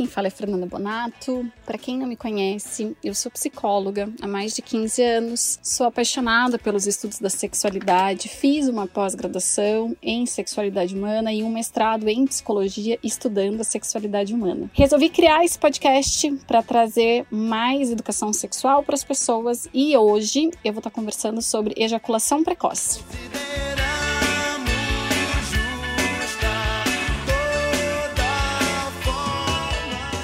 quem fala é Fernanda Bonato. Para quem não me conhece, eu sou psicóloga há mais de 15 anos, sou apaixonada pelos estudos da sexualidade, fiz uma pós-graduação em sexualidade humana e um mestrado em psicologia estudando a sexualidade humana. Resolvi criar esse podcast para trazer mais educação sexual para as pessoas e hoje eu vou estar conversando sobre ejaculação precoce.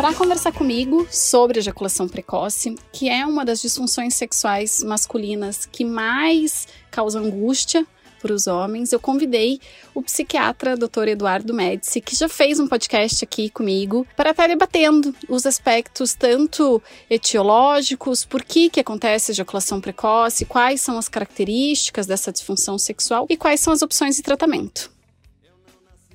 Para conversar comigo sobre ejaculação precoce, que é uma das disfunções sexuais masculinas que mais causa angústia para os homens, eu convidei o psiquiatra Dr. Eduardo Médici, que já fez um podcast aqui comigo, para estar debatendo os aspectos tanto etiológicos, por que, que acontece ejaculação precoce, quais são as características dessa disfunção sexual e quais são as opções de tratamento.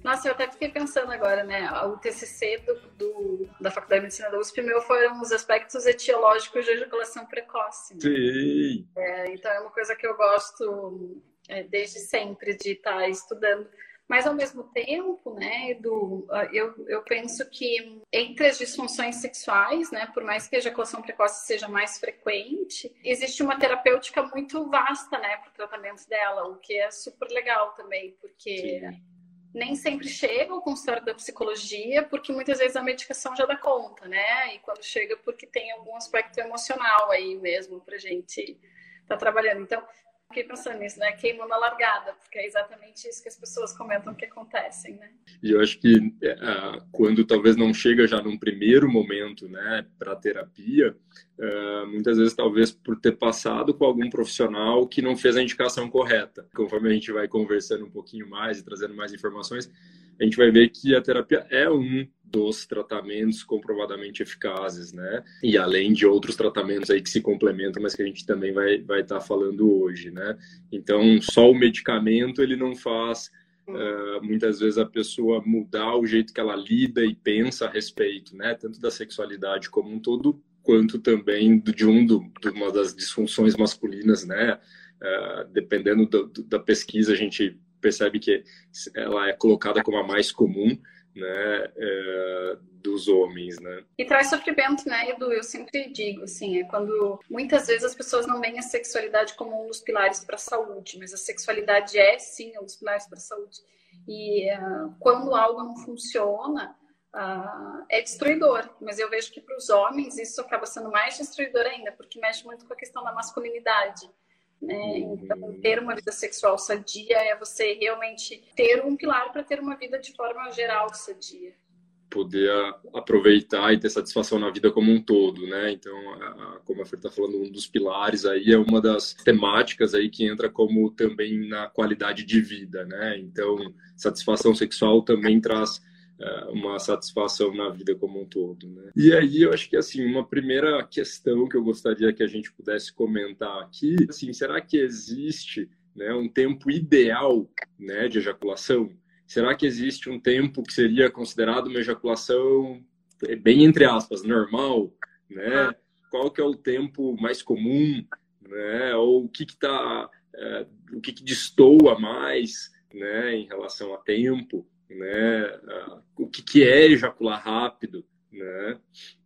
Nossa, eu até fiquei pensando agora, né? O TCC do, do, da Faculdade de Medicina da USP, meu, foram os aspectos etiológicos de ejaculação precoce. Né? Sim. É, então, é uma coisa que eu gosto é, desde sempre de estar tá estudando. Mas, ao mesmo tempo, né, Edu, eu, eu penso que entre as disfunções sexuais, né, por mais que a ejaculação precoce seja mais frequente, existe uma terapêutica muito vasta, né, para o tratamento dela, o que é super legal também, porque... Sim nem sempre chega ao consultório da psicologia, porque muitas vezes a medicação já dá conta, né? E quando chega, porque tem algum aspecto emocional aí mesmo pra gente estar tá trabalhando. Então, fiquei pensando nisso, né? Queimou na largada, porque é exatamente isso que as pessoas comentam que acontecem, né? E eu acho que uh, quando talvez não chega já num primeiro momento, né, para terapia, uh, muitas vezes talvez por ter passado com algum profissional que não fez a indicação correta. Conforme a gente vai conversando um pouquinho mais e trazendo mais informações, a gente vai ver que a terapia é um dos tratamentos comprovadamente eficazes, né? E além de outros tratamentos aí que se complementam, mas que a gente também vai vai estar tá falando hoje, né? Então, só o medicamento ele não faz uh, muitas vezes a pessoa mudar o jeito que ela lida e pensa a respeito, né? Tanto da sexualidade como um todo, quanto também de um do, de uma das disfunções masculinas, né? Uh, dependendo do, do, da pesquisa, a gente percebe que ela é colocada como a mais comum, né, é, dos homens, né? E traz sofrimento, né, Edu? Eu sempre digo, assim, é quando muitas vezes as pessoas não veem a sexualidade como um dos pilares para a saúde, mas a sexualidade é sim um dos pilares para a saúde. E uh, quando algo não funciona, uh, é destruidor. Mas eu vejo que para os homens isso acaba sendo mais destruidor ainda, porque mexe muito com a questão da masculinidade. Né? Então, ter uma vida sexual sadia é você realmente ter um pilar para ter uma vida de forma geral sadia. Poder aproveitar e ter satisfação na vida como um todo, né? Então, como a Fer está falando, um dos pilares aí é uma das temáticas aí que entra como também na qualidade de vida, né? Então, satisfação sexual também traz uma satisfação na vida como um todo. Né? E aí eu acho que assim uma primeira questão que eu gostaria que a gente pudesse comentar aqui, assim, será que existe né, um tempo ideal né, de ejaculação? Será que existe um tempo que seria considerado uma ejaculação é, bem entre aspas normal, né? Qual que é o tempo mais comum, né? Ou o que que tá, é, o que que destoa mais, né, em relação a tempo? Né? O que, que é ejacular rápido, né?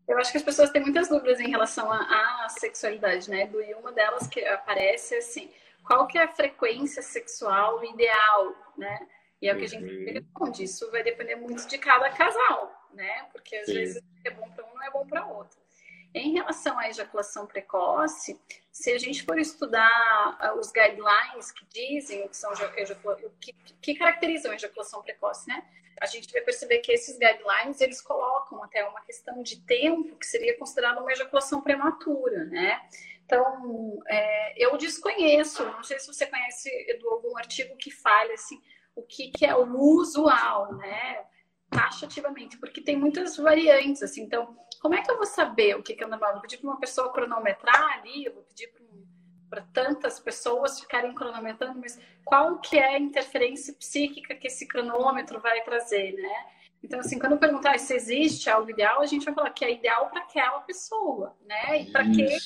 Eu acho que as pessoas têm muitas dúvidas em relação à, sexualidade, né? E uma delas que aparece é assim, qual que é a frequência sexual ideal, né? E é o que a gente uhum. responde. Isso vai depender muito de cada casal, né? Porque às Sim. vezes é bom para um, não é bom para outro. Em relação à ejaculação precoce, se a gente for estudar ah, os guidelines que dizem o que são o que, que caracterizam a ejaculação precoce, né? A gente vai perceber que esses guidelines eles colocam até uma questão de tempo que seria considerada uma ejaculação prematura, né? Então, é, eu desconheço, não sei se você conhece Edu, algum artigo que fale assim, o que, que é o usual, né? Taxativamente, porque tem muitas variantes, assim, então como é que eu vou saber o que, é normal? Eu vou pedir para uma pessoa cronometrar ali, eu vou pedir para tantas pessoas ficarem cronometrando, mas qual que é a interferência psíquica que esse cronômetro vai trazer, né? Então, assim, quando eu perguntar se existe algo ideal, a gente vai falar que é ideal para aquela pessoa, né? E para aquele,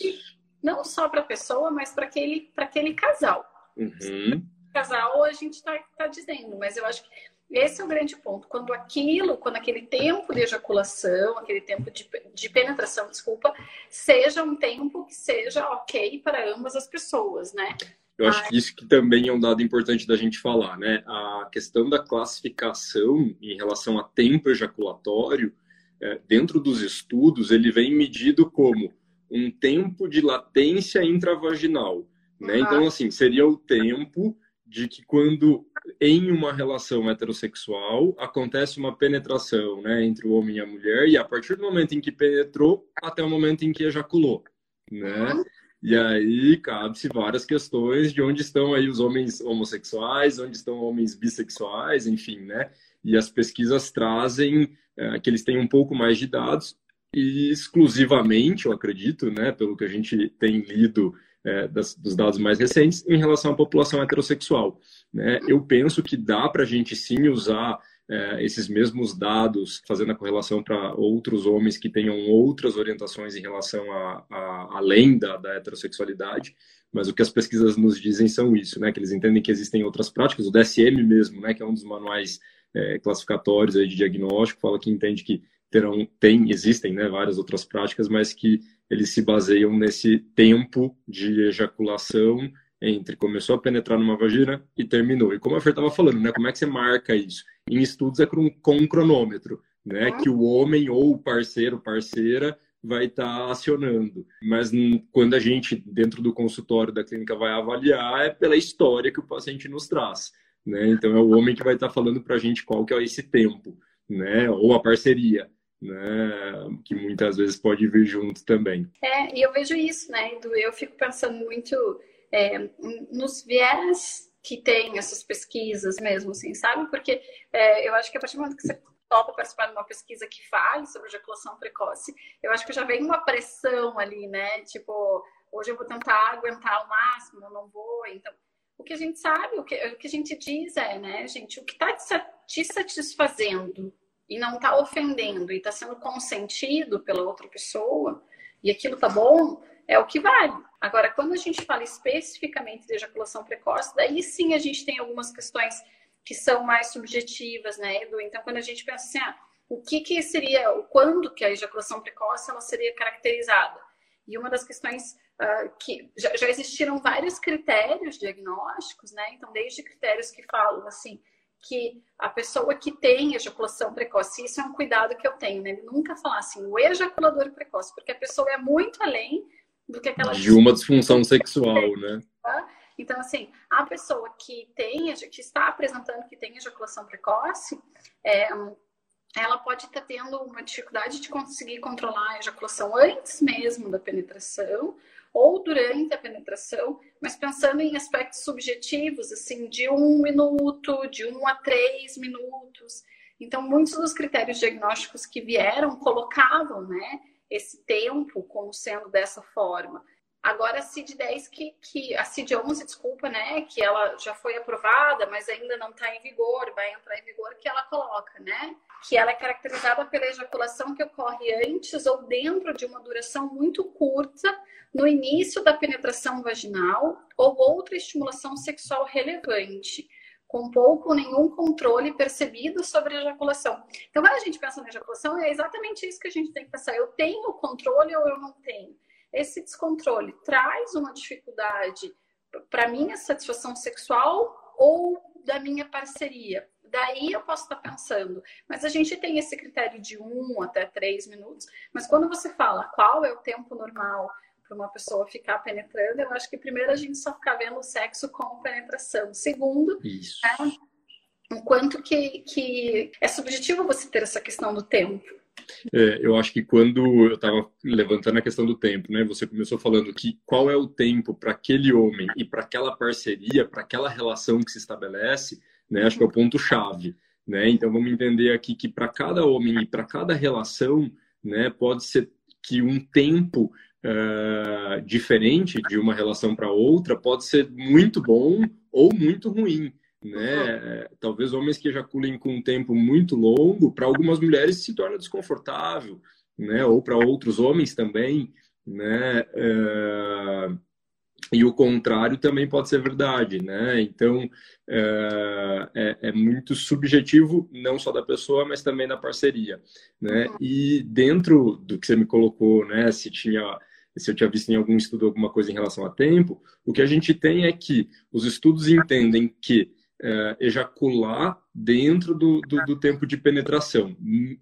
não só para a pessoa, mas para aquele, aquele casal. Uhum. Casal, a gente está tá dizendo, mas eu acho que Esse é o grande ponto. Quando aquilo, quando aquele tempo de ejaculação, aquele tempo de, de penetração, desculpa, seja um tempo que seja ok para ambas as pessoas, né? Eu acho que isso que também é um dado importante da gente falar, né? A questão da classificação em relação a tempo ejaculatório, é, dentro dos estudos, ele vem medido como um tempo de latência intravaginal, né? Uhum. Então, assim, seria o tempo de que quando em uma relação heterossexual acontece uma penetração né, entre o homem e a mulher, e a partir do momento em que penetrou até o momento em que ejaculou. Né? Uhum. E aí cabe-se várias questões de onde estão aí os homens homossexuais, onde estão homens bissexuais, enfim, né? E as pesquisas trazem é, que eles têm um pouco mais de dados e exclusivamente, eu acredito, né, pelo que a gente tem lido é, das, dos dados mais recentes em relação à população heterossexual. Né? Eu penso que dá para a gente sim usar é, esses mesmos dados, fazendo a correlação para outros homens que tenham outras orientações em relação a, a além da, da, heterossexualidade, mas o que as pesquisas nos dizem são isso, né? Que eles entendem que existem outras práticas, o DSM mesmo, né? Que é um dos manuais é, classificatórios aí de diagnóstico, fala que entende que terão, tem, existem, né? Várias outras práticas, mas que eles se baseiam nesse tempo de ejaculação entre começou a penetrar numa vagina e terminou. E como a Fer estava falando, né, como é que você marca isso? Em estudos é com, com um cronômetro, né, que o homem ou o parceiro, parceira, vai estar tá acionando. Mas quando a gente, dentro do consultório da clínica, vai avaliar, é pela história que o paciente nos traz. Né? Então, é o homem que vai estar tá falando para a gente qual que é esse tempo, né? ou a parceria né, que muitas vezes pode vir junto também. É, e eu vejo isso, né, Edu? Eu fico pensando muito é, nos viés que tem essas pesquisas mesmo, assim, sabe? Porque é, eu acho que a partir do momento que você topa participar de uma pesquisa que fale sobre ejaculação precoce, eu acho que já vem uma pressão ali, né? Tipo, hoje eu vou tentar aguentar o máximo, eu não vou, então o que a gente sabe, o que, o que a gente diz é, né, gente, o que está te satisfazendo e não está ofendendo e está sendo consentido pela outra pessoa e aquilo tá bom, é o que vale. Agora, quando a gente fala especificamente de ejaculação precoce, daí sim a gente tem algumas questões que são mais subjetivas, né, Edu? Então, quando a gente pensa assim, ah, o que, que seria, o quando que a ejaculação precoce ela seria caracterizada? E uma das questões uh, que já, já existiram vários critérios diagnósticos, né? Então, desde critérios que falam assim, que a pessoa que tem ejaculação precoce, isso é um cuidado que eu tenho, né? Nunca falar assim, o ejaculador precoce, porque a pessoa é muito além do que aquela. De uma disfunção sexual, né? Então, assim, a pessoa que tem, que está apresentando que tem ejaculação precoce, é, ela pode estar tendo uma dificuldade de conseguir controlar a ejaculação antes mesmo da penetração, ou durante a penetração, mas pensando em aspectos subjetivos, assim, de um minuto, de um a três minutos. Então, muitos dos critérios diagnósticos que vieram colocavam, né, esse tempo como sendo dessa forma. Agora, a CID-10, que, que, a CID-11, desculpa, né, que ela já foi aprovada, mas ainda não está em vigor, vai entrar em vigor, que ela coloca, né, que ela é caracterizada pela ejaculação que ocorre antes ou dentro de uma duração muito curta no início da penetração vaginal ou outra estimulação sexual relevante, com pouco ou nenhum controle percebido sobre a ejaculação. Então, quando a gente pensa na ejaculação, é exatamente isso que a gente tem que pensar. Eu tenho controle ou eu não tenho? Esse descontrole traz uma dificuldade para minha satisfação sexual ou da minha parceria. Daí eu posso estar pensando, mas a gente tem esse critério de um até três minutos. Mas quando você fala qual é o tempo normal para uma pessoa ficar penetrando, eu acho que primeiro a gente só fica vendo o sexo como penetração. Segundo, né, o quanto que, que é subjetivo você ter essa questão do tempo. É, eu acho que quando eu estava levantando a questão do tempo, né, você começou falando que qual é o tempo para aquele homem e para aquela parceria, para aquela relação que se estabelece, né, acho que é o ponto chave, né? Então vamos entender aqui que para cada homem e para cada relação, né, pode ser que um tempo uh, diferente de uma relação para outra pode ser muito bom ou muito ruim né? Talvez homens que ejaculem com um tempo muito longo, para algumas mulheres se torna desconfortável, né? Ou para outros homens também, né? É... e o contrário também pode ser verdade, né? Então é, é, é, muito subjetivo, não só da pessoa, mas também da parceria, né? Uhum. E dentro do que você me colocou, né? Se tinha se eu tinha visto em algum estudo alguma coisa em relação a tempo, o que a gente tem é que os estudos entendem que é, ejacular dentro do, do, do, tempo de penetração.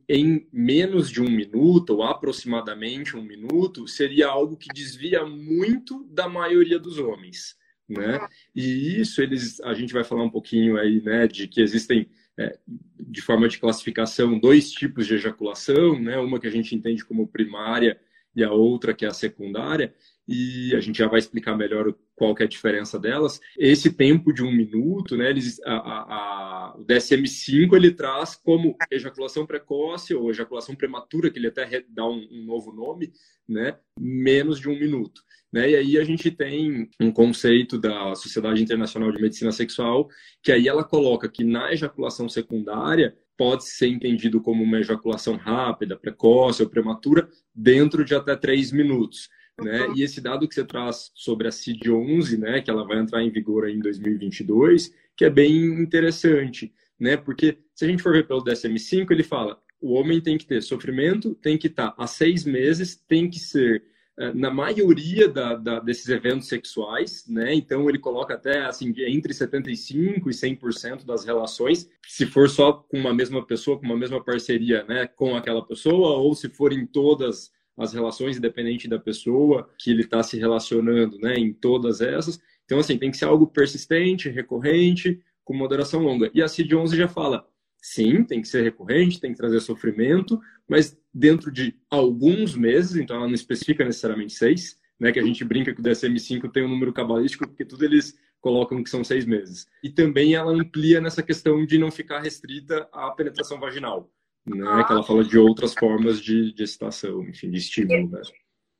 Em menos de um minuto, ou aproximadamente um minuto, seria algo que desvia muito da maioria dos homens. Né? E isso eles, a gente vai falar um pouquinho aí, né, de que existem é, de forma de classificação dois tipos de ejaculação, né, uma que a gente entende como primária e a outra que é a secundária e a gente já vai explicar melhor qual que é a diferença delas. Esse tempo de um minuto, né, eles, a, a, a, o DSM-5 ele traz como ejaculação precoce ou ejaculação prematura, que ele até dá um, um novo nome, né, menos de um minuto. Né? E aí a gente tem um conceito da Sociedade Internacional de Medicina Sexual, que aí ela coloca que na ejaculação secundária pode ser entendido como uma ejaculação rápida, precoce ou prematura, dentro de até três minutos. Né? E esse dado que você traz sobre a CID-11, né, que ela vai entrar em vigor em 2022, que é bem interessante, né? Porque se a gente for ver pelo DSM-5, ele fala o homem tem que ter sofrimento, tem que estar há seis meses, tem que ser eh, na maioria da, da, desses eventos sexuais, né? Então ele coloca até assim entre 75 e 100% das relações, se for só com uma mesma pessoa, com uma mesma parceria, né, com aquela pessoa, ou se for em todas as relações, independente da pessoa que ele está se relacionando, né, em todas essas. Então, assim, tem que ser algo persistente, recorrente, com moderação longa. E a CID-11 já fala, sim, tem que ser recorrente, tem que trazer sofrimento, mas dentro de alguns meses, então ela não especifica necessariamente seis, né, que a gente brinca que o DSM-5 tem um número cabalístico, porque tudo eles colocam que são seis meses. E também ela amplia nessa questão de não ficar restrita à penetração vaginal né? Ah. Que ela fala de outras formas de, de excitação, enfim, de estímulo, né?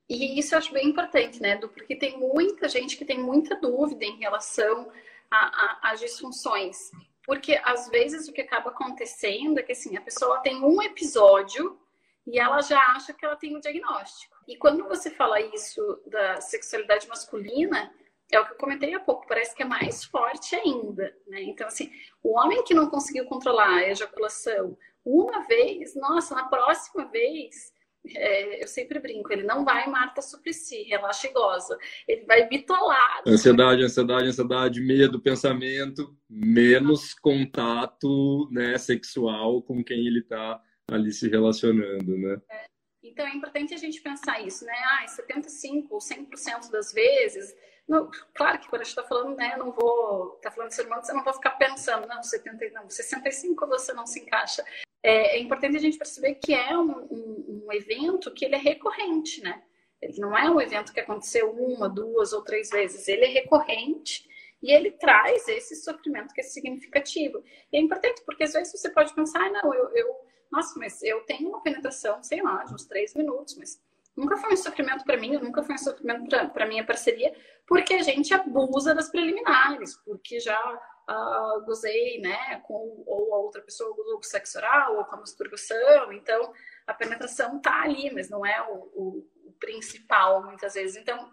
E isso eu acho bem importante, né, do porque tem muita gente que tem muita dúvida em relação às disfunções. Porque às vezes o que acaba acontecendo é que assim, a pessoa tem um episódio e ela já acha que ela tem o um diagnóstico. E quando você fala isso da sexualidade masculina, é o que eu comentei há pouco, parece que é mais forte ainda, né? Então, assim, o homem que não conseguiu controlar a ejaculação, uma vez, nossa, na próxima vez, é, eu sempre brinco, ele não vai Marta Suplicy, relaxa e goza. Ele vai bitolado. Ansiedade, ansiedade, ansiedade, medo, pensamento, menos contato né, sexual com quem ele está ali se relacionando, né? É. Então é importante a gente pensar isso, né? Ah, 75 ou 100% das vezes. Não, claro que quando a gente está falando, né, eu não vou. Está falando de ser humano, você não vai ficar pensando, não, 70, não, 65 você não se encaixa é, é importante a gente perceber que é um, um, um, evento que ele é recorrente, né? Ele não é um evento que aconteceu uma, duas ou três vezes, ele é recorrente e ele traz esse sofrimento que é significativo. E é importante porque às vezes você pode pensar, ah, não, eu, eu nossa, mas eu tenho uma penetração, sei lá, de uns três minutos, mas nunca foi um sofrimento para mim, nunca foi um sofrimento para minha parceria, porque a gente abusa das preliminares, porque já uh, gozei, né, com ou a outra pessoa gozou com sexo oral ou com a masturbação, então a penetração tá ali, mas não é o, o, o principal muitas vezes. Então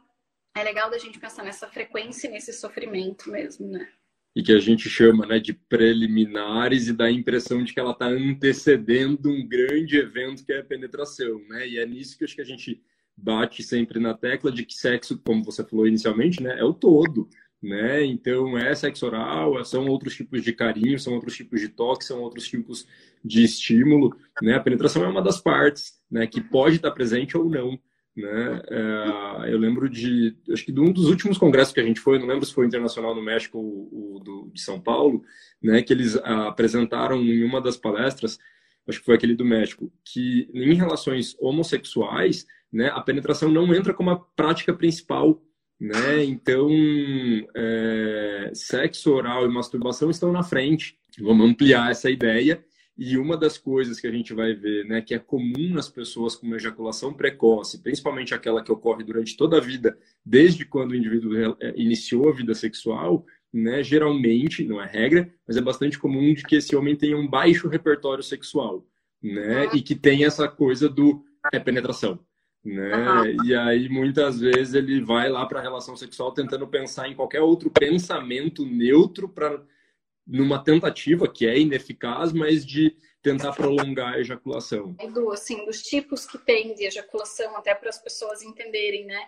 é legal da gente pensar nessa frequência e nesse sofrimento mesmo, né? E que a gente chama né, de preliminares e dá a impressão de que ela está antecedendo um grande evento que é a penetração, né? E é nisso que acho que a gente bate sempre na tecla de que sexo, como você falou inicialmente, né, é o todo né? Então é sexo oral, são outros tipos de carinho, são outros tipos de toque, são outros tipos de estímulo, né? A penetração é uma das partes, né? Que pode estar presente ou não, né? É, eu lembro de, acho que de um dos últimos congressos que a gente foi, não lembro se foi internacional no México ou, do, de São Paulo, né? Que eles apresentaram em uma das palestras, acho que foi aquele do México, que em relações homossexuais, né? A penetração não entra como a prática principal né? Então, é, sexo oral e masturbação estão na frente. Vamos ampliar essa ideia. E uma das coisas que a gente vai ver, né, que é comum nas pessoas com ejaculação precoce, principalmente aquela que ocorre durante toda a vida, desde quando o indivíduo é, iniciou a vida sexual, né, geralmente, não é regra, mas é bastante comum de que esse homem tenha um baixo repertório sexual, né, e que tem essa coisa do é penetração, né? Uhum. E aí muitas vezes ele vai lá para a relação sexual tentando pensar em qualquer outro pensamento neutro para numa tentativa que é ineficaz, mas de tentar prolongar a ejaculação. Do assim, dos tipos que tem de ejaculação, até para as pessoas entenderem, né?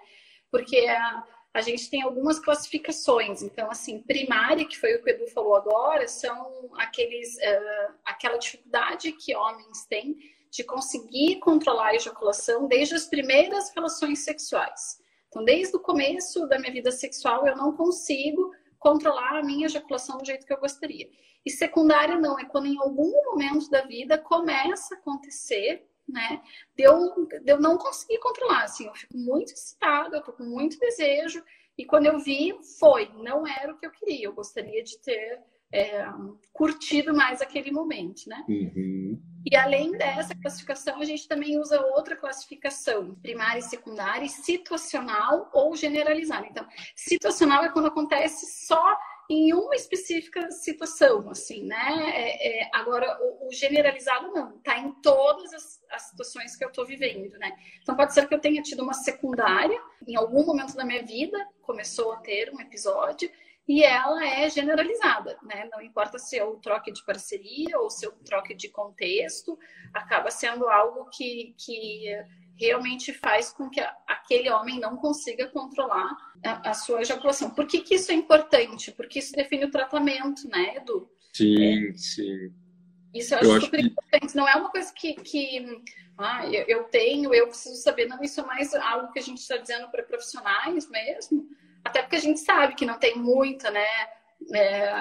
Porque a, a gente tem algumas classificações. Então, assim, primária, que foi o que o Edu falou agora, são aqueles, uh, aquela dificuldade que homens têm de conseguir controlar a ejaculação desde as primeiras relações sexuais. Então, desde o começo da minha vida sexual, eu não consigo controlar a minha ejaculação do jeito que eu gostaria. E secundária não, é quando em algum momento da vida começa a acontecer, né, de eu, de eu não conseguir controlar, assim, eu fico muito excitada, eu tô com muito desejo, e quando eu vi, foi, não era o que eu queria, eu gostaria de ter é, curtido mais aquele momento, né? Uhum. E além dessa classificação, a gente também usa outra classificação, primária e secundária, situacional ou generalizada. Então, situacional é quando acontece só em uma específica situação, assim, né? É, é, agora, o, o, generalizado não, tá em todas as, as situações que eu tô vivendo, né? Então, pode ser que eu tenha tido uma secundária, em algum momento da minha vida, começou a ter um episódio, e ela é generalizada, né? Não importa se é o troque de parceria ou se é o troque de contexto, acaba sendo algo que, que realmente faz com que aquele homem não consiga controlar a, a sua ejaculação. Por que, que, isso é importante? Porque isso define o tratamento, né, Edu? Sim, é, sim. Isso eu acho, eu super que... importante. Não é uma coisa que, que ah, eu, eu tenho, eu preciso saber. Não, isso é mais algo que a gente está dizendo para profissionais mesmo até porque a gente sabe que não tem muita, né? É,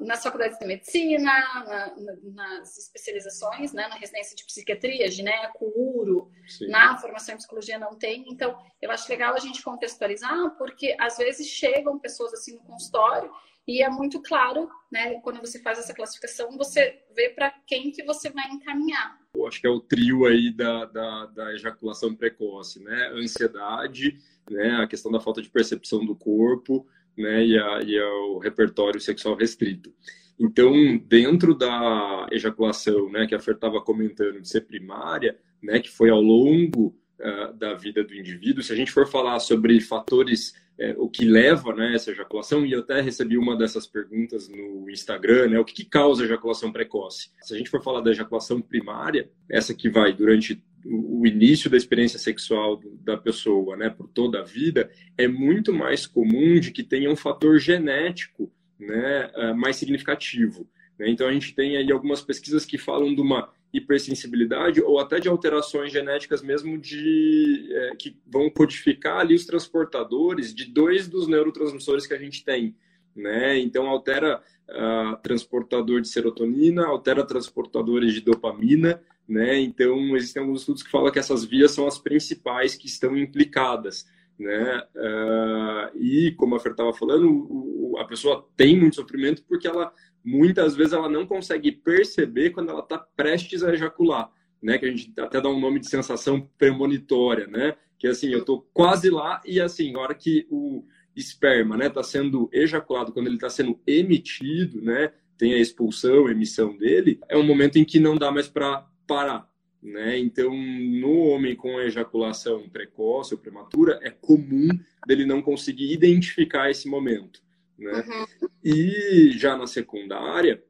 nas faculdades de medicina, na, na, nas especializações, né, na residência de psiquiatria, gineco, uro, Sim. na formação em psicologia não tem. Então, eu acho legal a gente contextualizar, porque às vezes chegam pessoas assim no consultório e é muito claro, né, quando você faz essa classificação, você vê para quem que você vai encaminhar. Eu acho que é o trio aí da, da, da ejaculação precoce, né? Ansiedade, né, a questão da falta de percepção do corpo né, e, a, e o repertório sexual restrito. Então, dentro da ejaculação, né, que a Fer estava comentando de ser primária, né, que foi ao longo uh, da vida do indivíduo, se a gente for falar sobre fatores, é, o que leva né, essa ejaculação, e eu até recebi uma dessas perguntas no Instagram, né, o que, que causa ejaculação precoce? Se a gente for falar da ejaculação primária, essa que vai durante o início da experiência sexual da pessoa, né, por toda a vida, é muito mais comum de que tenha um fator genético, né, eh, mais significativo. Né? Então a gente tem aí algumas pesquisas que falam de uma hipersensibilidade ou até de alterações genéticas mesmo de é, que vão codificar ali os transportadores de dois dos neurotransmissores que a gente tem, né? Então altera uh, transportador de serotonina, altera transportadores de dopamina né? Então, existem alguns estudos que falam que essas vias são as principais que estão implicadas, né? Uh, e, como a Fer estava falando, o, a pessoa tem muito sofrimento porque ela, muitas vezes, ela não consegue perceber quando ela está prestes a ejacular, né? Que a gente até dá um nome de sensação premonitória, né? Que, assim, eu estou quase lá e, assim, a hora que o esperma, né, está sendo ejaculado, quando ele está sendo emitido, né, tem a expulsão, a emissão dele, é um momento em que não dá mais para parar. Né? Então, no homem com ejaculação precoce ou prematura, é comum dele não conseguir identificar esse momento. Né? Uhum. E já na secundária,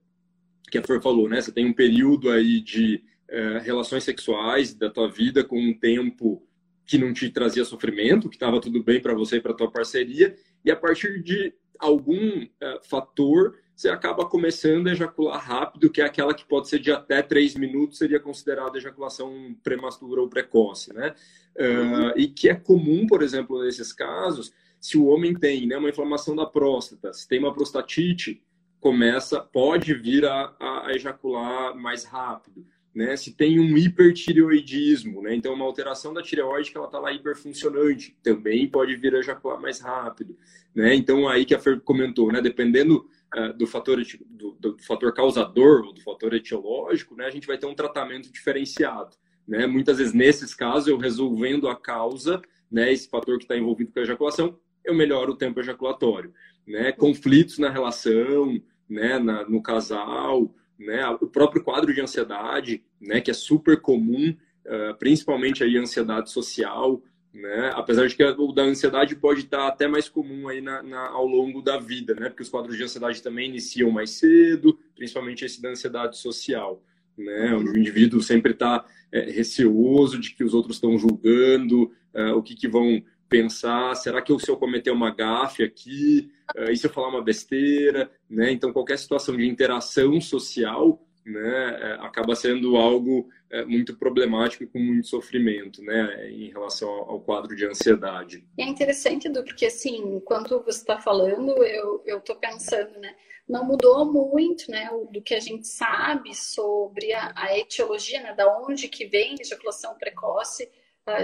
que a Flor falou, né? Você tem um período aí de é, relações sexuais da tua vida com um tempo que não te trazia sofrimento, que estava tudo bem para você e para tua parceria, e a partir de algum é, fator você acaba começando a ejacular rápido, que é aquela que pode ser de até 3 minutos, seria considerada ejaculação prematura ou precoce, né? Uhum. Uh, e que é comum, por exemplo, nesses casos, se o homem tem né, uma inflamação da próstata, se tem uma prostatite, começa, pode vir a, a ejacular mais rápido. Né, se tem um hipertireoidismo, né, então uma alteração da tireoide que ela está lá hiperfuncionante, também pode vir a ejacular mais rápido. Né? Então, aí que a Fer comentou, né, dependendo do, fator, do, do, fator causador ou do fator etiológico, né, a gente vai ter um tratamento diferenciado. Né? Muitas vezes, nesses casos, eu resolvendo a causa, né, esse fator que está envolvido com a ejaculação, eu melhoro o tempo ejaculatório. Né? Conflitos na relação, né, na, no casal, né? O próprio quadro de ansiedade, né? Que é super comum, uh, principalmente aí ansiedade social, né? Apesar de que o da ansiedade pode estar até mais comum aí na, na, ao longo da vida, né? Porque os quadros de ansiedade também iniciam mais cedo, principalmente esse da ansiedade social, né? Onde o indivíduo sempre está é, receoso de que os outros estão julgando, é, o que, que vão pensar, será que eu, se eu cometer uma gafe aqui, uh, e se eu falar uma besteira, né? Então, qualquer situação de interação social, né, é, acaba sendo algo é, muito problemático com muito sofrimento, né, em relação ao, quadro de ansiedade. É interessante, Edu, porque assim, enquanto você está falando, eu eu estou pensando, né, não mudou muito, né, do que a gente sabe sobre a, a etiologia, né, da onde que vem a ejaculação precoce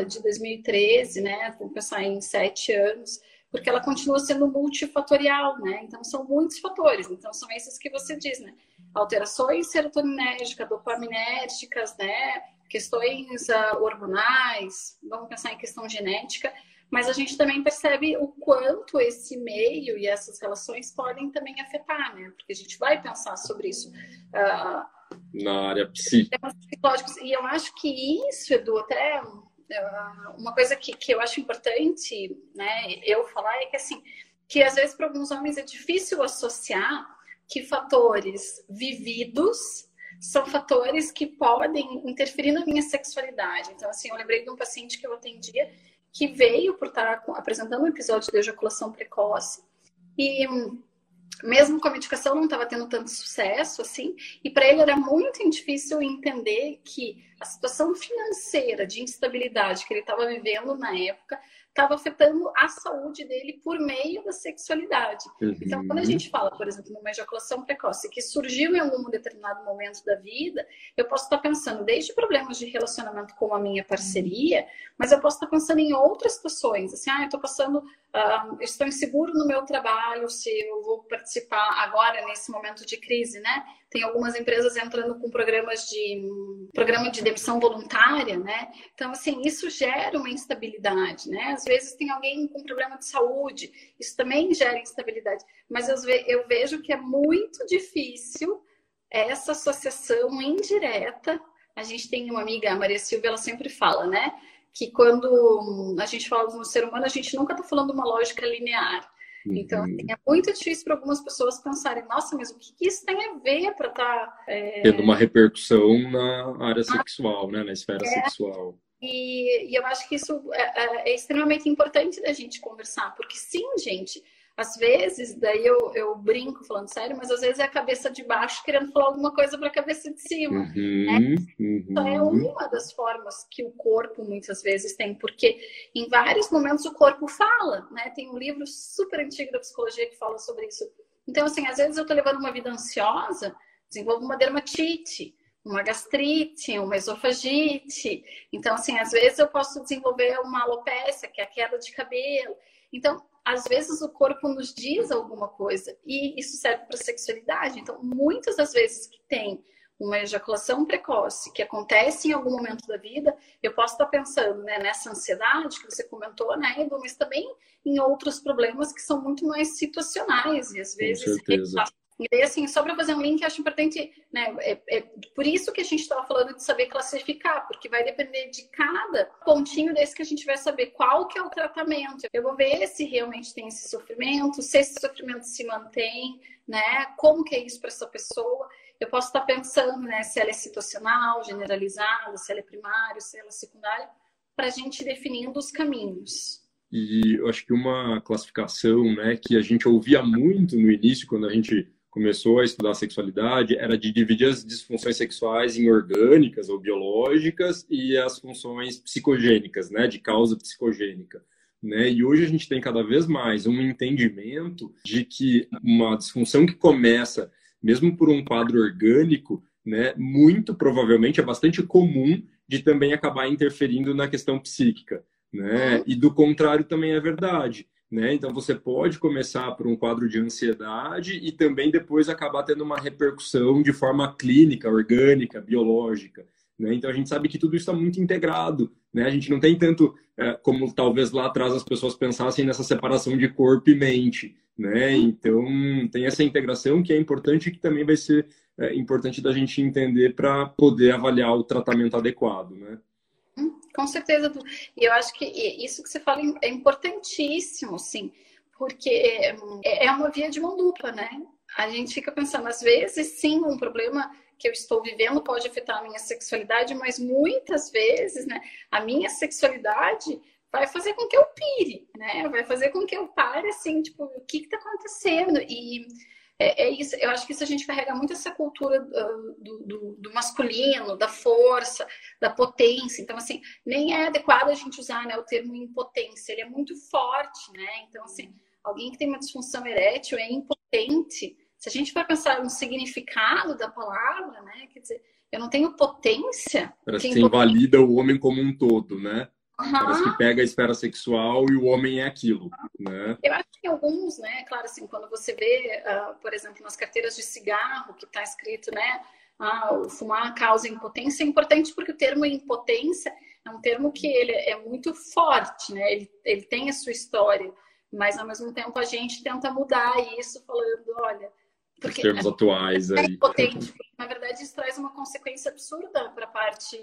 de 2013, né? Vamos pensar em sete anos, porque ela continua sendo multifatorial, né? Então são muitos fatores. Então são esses que você diz, né? Alterações serotoninérgicas, dopaminérgicas, né? Questões uh, hormonais, vamos pensar em questão genética, mas a gente também percebe o quanto esse meio e essas relações podem também afetar, né? Porque a gente vai pensar sobre isso. Uh, na área psíquica. E eu acho que isso, Edu, até ah, uma coisa que, que eu acho importante, né, eu falar é que assim, que às vezes para alguns homens é difícil associar que fatores vividos são fatores que podem interferir na minha sexualidade. Então, assim, eu lembrei de um paciente que eu atendia que veio por estar apresentando um episódio de ejaculação precoce e mesmo com a medicação não estava tendo tanto sucesso assim, e para ele era muito difícil entender que a situação financeira de instabilidade que ele estava vivendo na época estava afetando a saúde dele por meio da sexualidade. Uhum. Então, quando a gente fala, por exemplo, numa ejaculação precoce que surgiu em algum determinado momento da vida, eu posso estar pensando desde problemas de relacionamento com a minha parceria, mas eu posso estar pensando em outras situações, assim, ah, eu estou passando, uh, estou inseguro no meu trabalho, se eu vou participar agora nesse momento de crise, né? Tem algumas empresas entrando com programas de programa de demissão voluntária, né? Então, assim, isso gera uma instabilidade, né? Às vezes tem alguém com problema de saúde, isso também gera instabilidade. Mas eu vejo que é muito difícil essa associação indireta. A gente tem uma amiga, a Maria Silvia, ela sempre fala, né? Que quando a gente fala no ser humano, a gente nunca está falando uma lógica linear. Então, assim, é muito difícil para algumas pessoas pensarem, nossa, mas o que, que isso tem a ver para estar. Tá, é... Tendo uma repercussão na área sexual, né? Na esfera é, sexual. E, e, eu acho que isso é, é, é extremamente importante da gente conversar, porque sim, gente, às vezes, daí eu, eu brinco falando sério, mas às vezes é a cabeça de baixo querendo falar alguma coisa para a cabeça de cima. Uhum, né? uhum. Então é uma das formas que o corpo muitas vezes tem, porque em vários momentos o corpo fala, né? Tem um livro super antigo da psicologia que fala sobre isso. Então, assim, às vezes eu estou levando uma vida ansiosa, desenvolvo uma dermatite, uma gastrite, uma esofagite. Então, assim, às vezes eu posso desenvolver uma alopecia, que é a queda de cabelo. Então, às vezes o corpo nos diz alguma coisa e isso serve para sexualidade. Então, muitas das vezes que tem uma ejaculação precoce que acontece em algum momento da vida, eu posso estar pensando né, nessa ansiedade que você comentou, né, Edu, mas também em outros problemas que são muito mais situacionais e às vezes e daí, assim, só para fazer um link, acho importante, né? É, é por isso que a gente estava falando de saber classificar, porque vai depender de cada pontinho desse que a gente vai saber qual que é o tratamento. Eu vou ver se realmente tem esse sofrimento, se esse sofrimento se mantém, né? Como que é isso para essa pessoa. Eu posso estar pensando, né, se ela é situacional, generalizada, se ela é primária, se ela é secundária, para a gente definindo os caminhos. E eu acho que uma classificação, né, que a gente ouvia muito no início, quando a gente começou a estudar sexualidade era de dividir as disfunções sexuais em orgânicas ou biológicas e as funções psicogênicas, né, de causa psicogênica. Né? E hoje a gente tem cada vez mais um entendimento de que uma disfunção que começa mesmo por um quadro orgânico, né, muito provavelmente é bastante comum de também acabar interferindo na questão psíquica, né? E do contrário também é verdade. Né? Então você pode começar por um quadro de ansiedade e também depois acabar tendo uma repercussão de forma clínica, orgânica, biológica. Né? Então a gente sabe que tudo isso está muito integrado. Né? A gente não tem tanto é, como talvez lá atrás as pessoas pensassem nessa separação de corpo e mente. Né? Então tem essa integração que é importante e que também vai ser é, importante da gente entender para poder avaliar o tratamento adequado. Né? Com certeza. E eu acho que isso que você fala é importantíssimo, sim, porque é, é uma via de mão dupla, né? A gente fica pensando, às vezes, sim, um problema que eu estou vivendo pode afetar a minha sexualidade, mas muitas vezes, né, a minha sexualidade vai fazer com que eu pire, né? Vai fazer com que eu pare, assim, tipo, o que está acontecendo? E é, é, isso, eu acho que isso a gente carrega muito essa cultura uh, do, do, do, masculino, da força, da potência. Então, assim, nem é adequado a gente usar né, o termo impotência, ele é muito forte, né? Então, assim, alguém que tem uma disfunção erétil é impotente. Se a gente for pensar no significado da palavra, né? Quer dizer, eu não tenho potência. Parece que invalida o homem como um todo, né? Uhum. Que pega a esfera sexual e o homem é aquilo, né? Eu acho que alguns, né? Claro, assim, quando você vê, uh, por exemplo, nas carteiras de cigarro, que está escrito, né? Ah, o fumar causa impotência, é importante porque o termo impotência é um termo que ele é muito forte, né? Ele, ele tem a sua história, mas ao mesmo tempo a gente tenta mudar isso falando, olha, porque Os termos atuais é aí. Impotente, na verdade, isso traz uma consequência absurda para a parte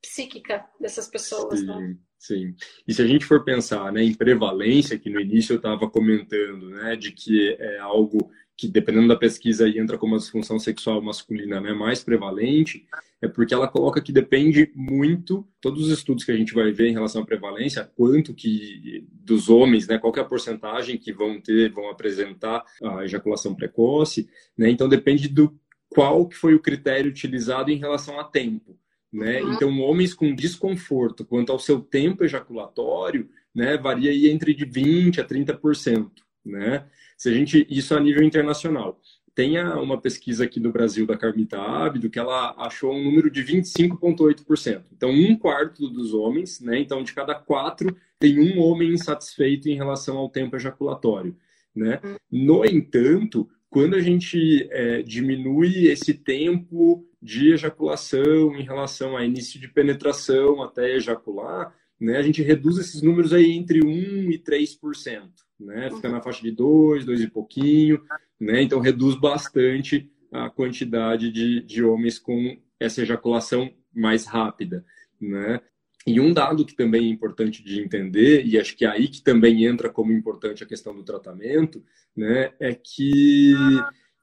psíquica dessas pessoas, sim, né? Sim. E se a gente for pensar né, em prevalência, que no início eu estava comentando, né, de que é algo que, dependendo da pesquisa, entra como uma disfunção sexual masculina né, mais prevalente, é porque ela coloca que depende muito, todos os estudos que a gente vai ver em relação à prevalência, quanto que dos homens, né, qual é a porcentagem que vão ter, vão apresentar a ejaculação precoce, né, então depende do qual que foi o critério utilizado em relação a tempo. Né? Uhum. Então, homens com desconforto quanto ao seu tempo ejaculatório, né, varia aí entre de 20 a 30%, né? Se a gente isso a nível internacional. Tem uma pesquisa aqui no Brasil da Carmita Ábido que ela achou um número de 25,8%. Então, um quarto dos homens, né? Então, de cada quatro, tem um homem insatisfeito em relação ao tempo ejaculatório, né? Uhum. No entanto, quando a gente é, diminui esse tempo de ejaculação em relação a início de penetração até ejacular, né, a gente reduz esses números aí entre 1 e 3%, né? Fica na faixa de 2, 2 e pouquinho, né? Então reduz bastante a quantidade de, de homens com essa ejaculação mais rápida, né? E um dado que também é importante de entender, e acho que é aí que também entra como importante a questão do tratamento, né, é que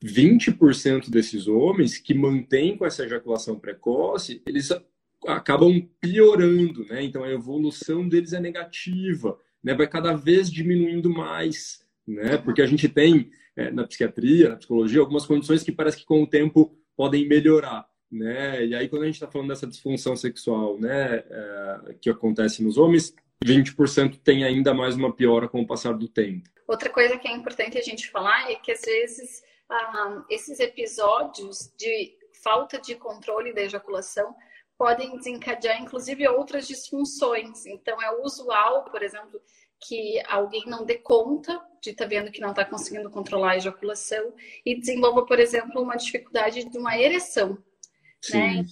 20% desses homens que mantêm com essa ejaculação precoce, eles acabam piorando, né? Então a evolução deles é negativa, né? Vai cada vez diminuindo mais, né? Porque a gente tem é, na psiquiatria, na psicologia, algumas condições que parece que com o tempo podem melhorar, né? E aí quando a gente está falando dessa disfunção sexual, né, é, que acontece nos homens, 20% tem ainda mais uma piora com o passar do tempo. Outra coisa que é importante a gente falar é que às vezes ah, esses episódios de falta de controle da ejaculação podem desencadear, inclusive, outras disfunções. Então, é usual, por exemplo, que alguém não dê conta de estar tá vendo que não está conseguindo controlar a ejaculação e desenvolva, por exemplo, uma dificuldade de uma ereção. Sim. Né?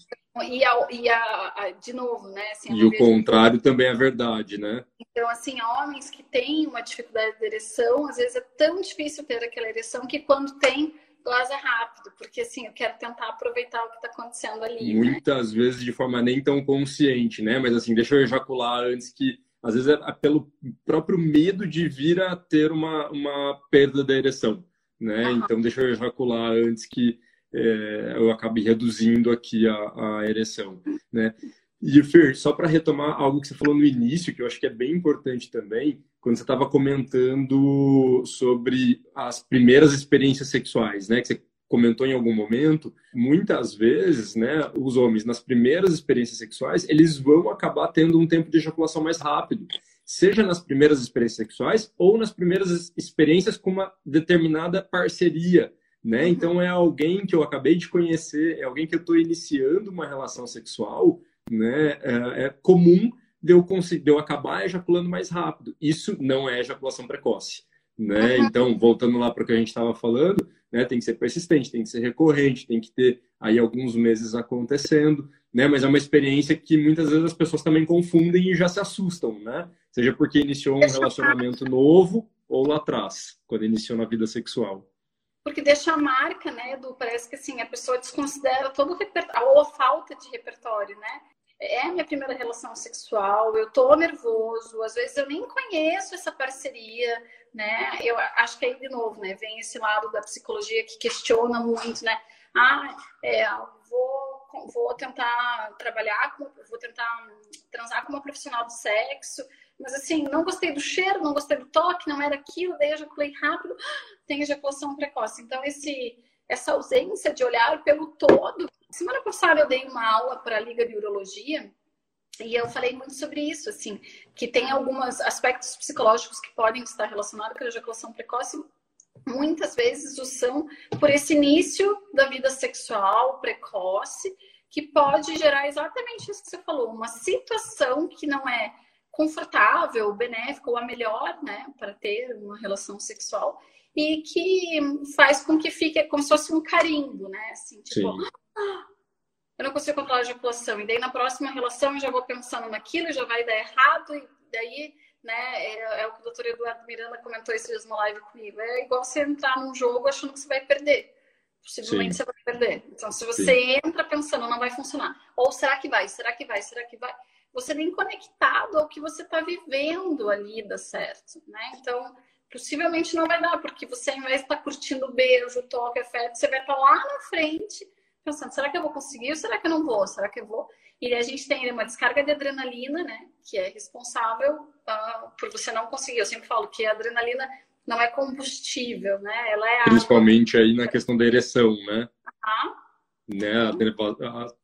E, a, e a, a, de novo, né? Assim, e o contrário também é verdade, né? Então, assim, homens que têm uma dificuldade de ereção, às vezes é tão difícil ter aquela ereção que quando tem, goza rápido, porque assim, eu quero tentar aproveitar o que está acontecendo ali. Né? Muitas né? vezes de forma nem tão consciente, né? Mas assim, deixa eu ejacular antes que. Às vezes é pelo próprio medo de vir a ter uma, uma perda da ereção, né? Uhum. Então, deixa eu ejacular antes que é, eu acabe reduzindo aqui a, a ereção, né? E, Fer, só para retomar algo que você falou no início, que eu acho que é bem importante também, quando você estava comentando sobre as primeiras experiências sexuais, né? Que você comentou em algum momento, muitas vezes, né, os homens nas primeiras experiências sexuais, eles vão acabar tendo um tempo de ejaculação mais rápido, seja nas primeiras experiências sexuais ou nas primeiras experiências com uma determinada parceria, né? Uhum. Então é alguém que eu acabei de conhecer, é alguém que eu estou iniciando uma relação sexual, né? É, é comum de eu, de eu acabar ejaculando mais rápido. Isso não é ejaculação precoce, né? Uhum. Então voltando lá para o que a gente estava falando, né? Tem que ser persistente, tem que ser recorrente, tem que ter aí alguns meses acontecendo, né? Mas é uma experiência que muitas vezes as pessoas também confundem e já se assustam, né? Seja porque iniciou um relacionamento novo ou lá atrás, quando iniciou na vida sexual porque deixa a marca, né, do parece que assim a pessoa desconsidera todo o repertório ou a falta de repertório, né? é a minha primeira relação sexual, eu tô nervoso, às vezes eu nem conheço essa parceria, né? Eu acho que aí, de novo, né, vem esse lado da psicologia que questiona muito, né? Ah, é, vou, vou tentar trabalhar, com, vou tentar transar com uma profissional do sexo, mas assim, não gostei do cheiro, não gostei do toque, não era aquilo, daí ejaculei rápido, tem ejaculação precoce. Então, esse, essa ausência de olhar pelo todo. Semana passada eu dei uma aula para a Liga de Urologia e eu falei muito sobre isso, assim, que tem alguns aspectos psicológicos que podem estar relacionados com a ejaculação precoce. Muitas vezes o são por esse início da vida sexual precoce, que pode gerar exatamente isso que você falou, uma situação que não é confortável, benéfica ou a melhor, né, para ter uma relação sexual e que faz com que fique como se fosse um carimbo, né, assim, tipo, ah, eu não consigo controlar a ejaculação e daí na próxima relação eu já vou pensando naquilo, já vai dar errado e daí, né, é, é o que o doutor Eduardo Miranda comentou esse dias no live comigo, é igual você entrar num jogo achando que você vai perder. Possivelmente Sim. você vai perder. Então, se você Sim. entra pensando, não vai funcionar. Ou será que vai? Será que vai? Será que vai? Você nem conectado ao que você está vivendo ali dá certo, né? Então, possivelmente não vai dar, porque você, ao invés de estar tá curtindo o beijo, o toque, afeto, você vai estar tá lá na frente pensando, será que eu vou conseguir ou será que eu não vou? Será que eu vou? E a gente tem uma descarga de adrenalina, né? Que é responsável uh, por você não conseguir. Eu sempre falo que a adrenalina não é combustível, né? Ela é Principalmente aí na questão da ereção, né? Uhum né?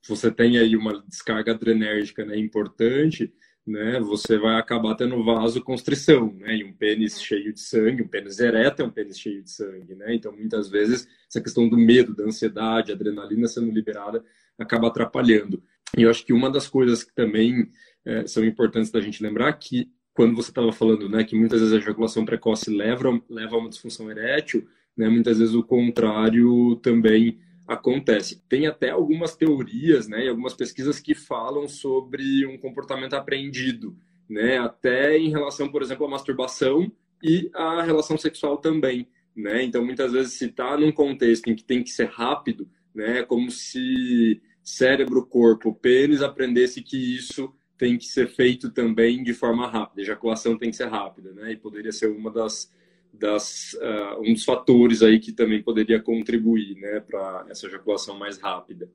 Você tem aí uma descarga adrenérgica né, importante, né? Você vai acabar tendo vasoconstrição, né? E um pênis é. cheio de sangue, um pênis ereto é um pênis cheio de sangue, né? Então, muitas vezes, essa questão do medo, da ansiedade, adrenalina sendo liberada, acaba atrapalhando. E eu acho que uma das coisas que também é, são importantes da gente lembrar que quando você estava falando, né, que muitas vezes a ejaculação precoce leva, leva a uma disfunção erétil, né, muitas vezes o contrário também acontece. Tem até algumas teorias, né, e algumas pesquisas que falam sobre um comportamento aprendido, né, até em relação, por exemplo, à masturbação e à relação sexual também, né? Então, muitas vezes se está num contexto em que tem que ser rápido, né, como se cérebro, corpo, pênis aprendesse que isso tem que ser feito também de forma rápida, ejaculação tem que ser rápida, né? E poderia ser uma das das, uh, um dos fatores aí que também poderia contribuir né, para essa ejaculação mais rápida.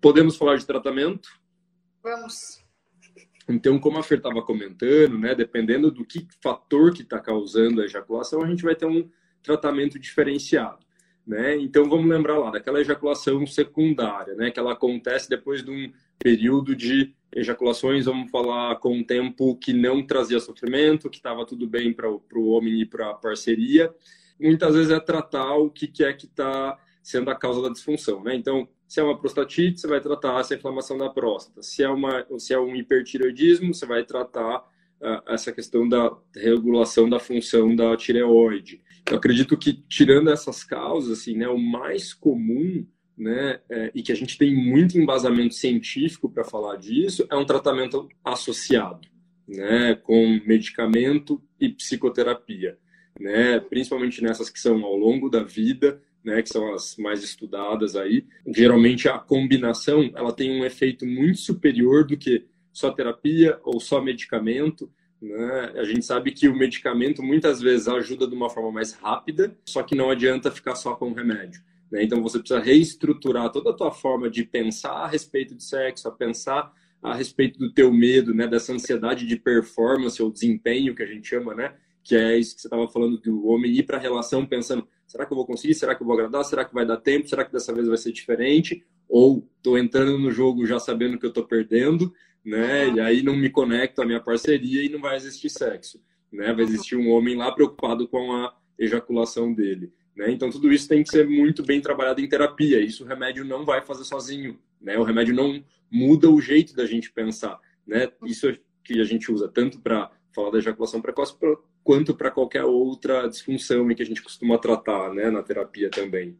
Podemos falar de tratamento? Vamos. Então, como a Fer estava comentando, né, dependendo do que fator que está causando a ejaculação, a gente vai ter um tratamento diferenciado. Né? Então, vamos lembrar lá daquela ejaculação secundária, né, que ela acontece depois de um período de ejaculações, vamos falar com um tempo que não trazia sofrimento, que estava tudo bem para o homem e para a parceria. Muitas vezes é tratar o que, que é que está sendo a causa da disfunção, né? Então, se é uma prostatite, você vai tratar essa inflamação da próstata. Se é, uma, se é um hipertireoidismo, você vai tratar uh, essa questão da regulação da função da tireoide. Eu acredito que, tirando essas causas, assim, né, o mais comum né, é, e que a gente tem muito embasamento científico para falar disso, é um tratamento associado, né, com medicamento e psicoterapia, né, principalmente nessas que são ao longo da vida, né, que são as mais estudadas aí. Geralmente a combinação ela tem um efeito muito superior do que só terapia ou só medicamento. Né? A gente sabe que o medicamento muitas vezes ajuda de uma forma mais rápida, só que não adianta ficar só com o remédio. Né? Então você precisa reestruturar toda a tua forma de pensar a respeito de sexo, a pensar a respeito do teu medo, né, dessa ansiedade de performance ou desempenho que a gente chama, né, que é isso que você estava falando do homem ir para a relação pensando, será que eu vou conseguir? Será que eu vou agradar? Será que vai dar tempo? Será que dessa vez vai ser diferente? Ou estou entrando no jogo já sabendo que eu estou perdendo, né? E aí não me conecto à minha parceria e não vai existir sexo, né? Vai existir um homem lá preocupado com a ejaculação dele. Né? Então, tudo isso tem que ser muito bem trabalhado em terapia. Isso o remédio não vai fazer sozinho. Né? O remédio não muda o jeito da gente pensar. Né? Isso que a gente usa tanto para falar da ejaculação precoce quanto para qualquer outra disfunção que a gente costuma tratar né? na terapia também.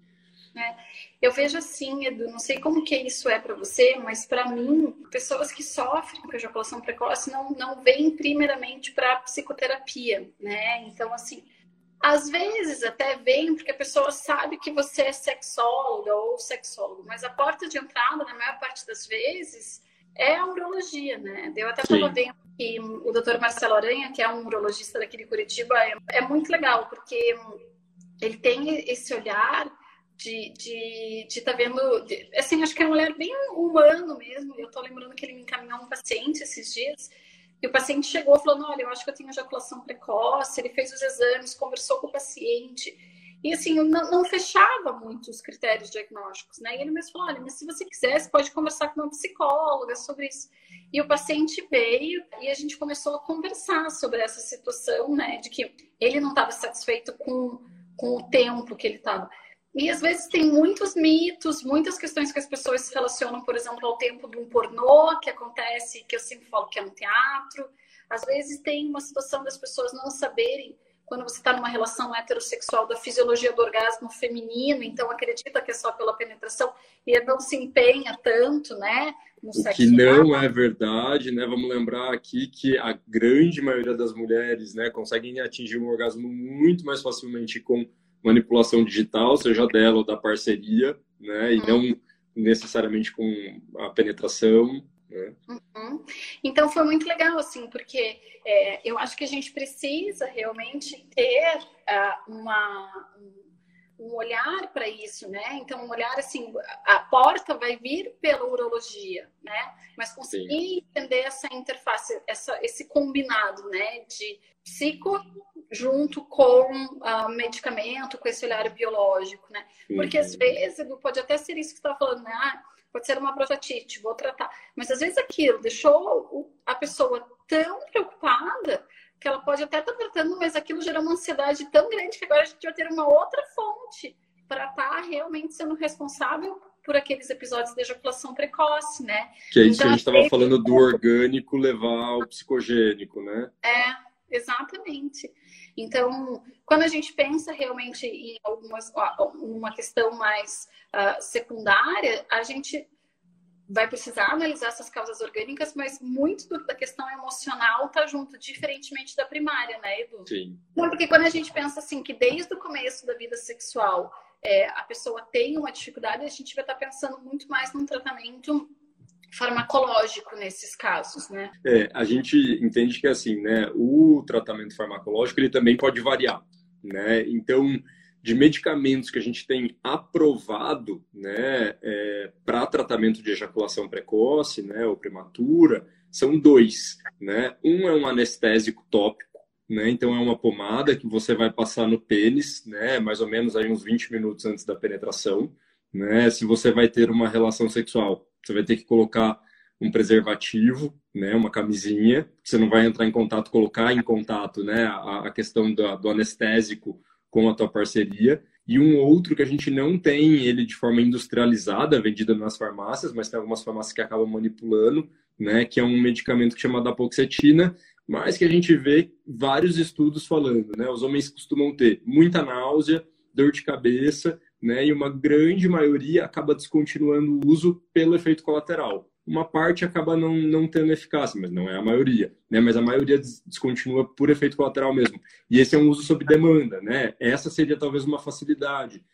É, eu vejo assim, Edu, não sei como que isso é para você, mas para mim, pessoas que sofrem com ejaculação precoce não, não vêm primeiramente para psicoterapia, né? Então, assim, às vezes até vem porque a pessoa sabe que você é sexóloga ou sexólogo, mas a porta de entrada, na maior parte das vezes, é a urologia, né? Eu até estava vendo que o doutor Marcelo Aranha, que é um urologista daqui de Curitiba, é, é muito legal, porque ele tem esse olhar de de estar tá vendo, de, assim, acho que é um olhar bem humano mesmo. Eu estou lembrando que ele me encaminhou um paciente esses dias, e o paciente chegou falando, olha, eu acho que eu tenho ejaculação precoce, ele fez os exames, conversou com o paciente, e assim, não, não, fechava muito os critérios diagnósticos, né? E ele mesmo falou: olha, mas se você quiser, você pode conversar com uma psicóloga sobre isso. E o paciente veio e a gente começou a conversar sobre essa situação, né? De que ele não estava satisfeito com, com o tempo que ele estava. E às vezes tem muitos mitos, muitas questões que as pessoas se relacionam, por exemplo, ao tempo de um pornô que acontece, que eu sempre falo que é um teatro. Às vezes tem uma situação das pessoas não saberem quando você está numa relação heterossexual da fisiologia do orgasmo feminino, então acredita que é só pela penetração e não se empenha tanto, né? No o que não é verdade, né? Vamos lembrar aqui que a grande maioria das mulheres, né, conseguem atingir um orgasmo muito mais facilmente com manipulação digital, seja dela ou da parceria, né? E hum. não necessariamente com a penetração. Né? Uhum. Então foi muito legal, assim, porque é, eu acho que a gente precisa realmente ter uh, uma, um olhar para isso, né? Então, um olhar assim, a porta vai vir pela urologia, né? Mas conseguir Sim. entender essa interface, essa, esse combinado, né? De psico junto com uh, medicamento, com esse olhar biológico, né? Porque às vezes pode até ser isso que você está falando, né? Ah, pode ser uma prostatite, vou tratar. Mas às vezes aquilo deixou a pessoa tão preocupada que ela pode até estar tá tratando, mas aquilo gerou uma ansiedade tão grande que agora a gente vai ter uma outra fonte para estar tá realmente sendo responsável por aqueles episódios de ejaculação precoce, né? Que é isso então, que a gente estava falando do orgânico levar ao psicogênico, né? É, exatamente. Então, quando a gente pensa realmente em algumas, uma questão mais uh, secundária, a gente vai precisar analisar essas causas orgânicas, mas muito da questão emocional está junto, diferentemente da primária, né, Edu? Sim. Não, porque quando a gente pensa assim, que desde o começo da vida sexual é, a pessoa tem uma dificuldade, a gente vai estar tá pensando muito mais num tratamento farmacológico nesses casos, né? É, a gente entende que assim, né, o tratamento farmacológico ele também pode variar, né? Então, de medicamentos que a gente tem aprovado, né, é, para tratamento de ejaculação precoce, né, ou prematura, são dois, né? Um é um anestésico tópico, né? Então é uma pomada que você vai passar no pênis, né, mais ou menos aí uns 20 minutos antes da penetração, né? Se você vai ter uma relação sexual você vai ter que colocar um preservativo, né, uma camisinha, você não vai entrar em contato, colocar em contato, né, a, a questão do, anestésico com a tua parceria. E um outro que a gente não tem ele de forma industrializada, vendido nas farmácias, mas tem algumas farmácias que acabam manipulando, né, que é um medicamento que chama dapoxetina, mas que a gente vê vários estudos falando, né, os homens costumam ter muita náusea, dor de cabeça, né? E uma grande maioria acaba descontinuando o uso pelo efeito colateral. Uma parte acaba não, não tendo eficácia, mas não é a maioria, né? Mas a maioria descontinua por efeito colateral mesmo. E esse é um uso sob demanda, né? Essa seria talvez uma facilidade.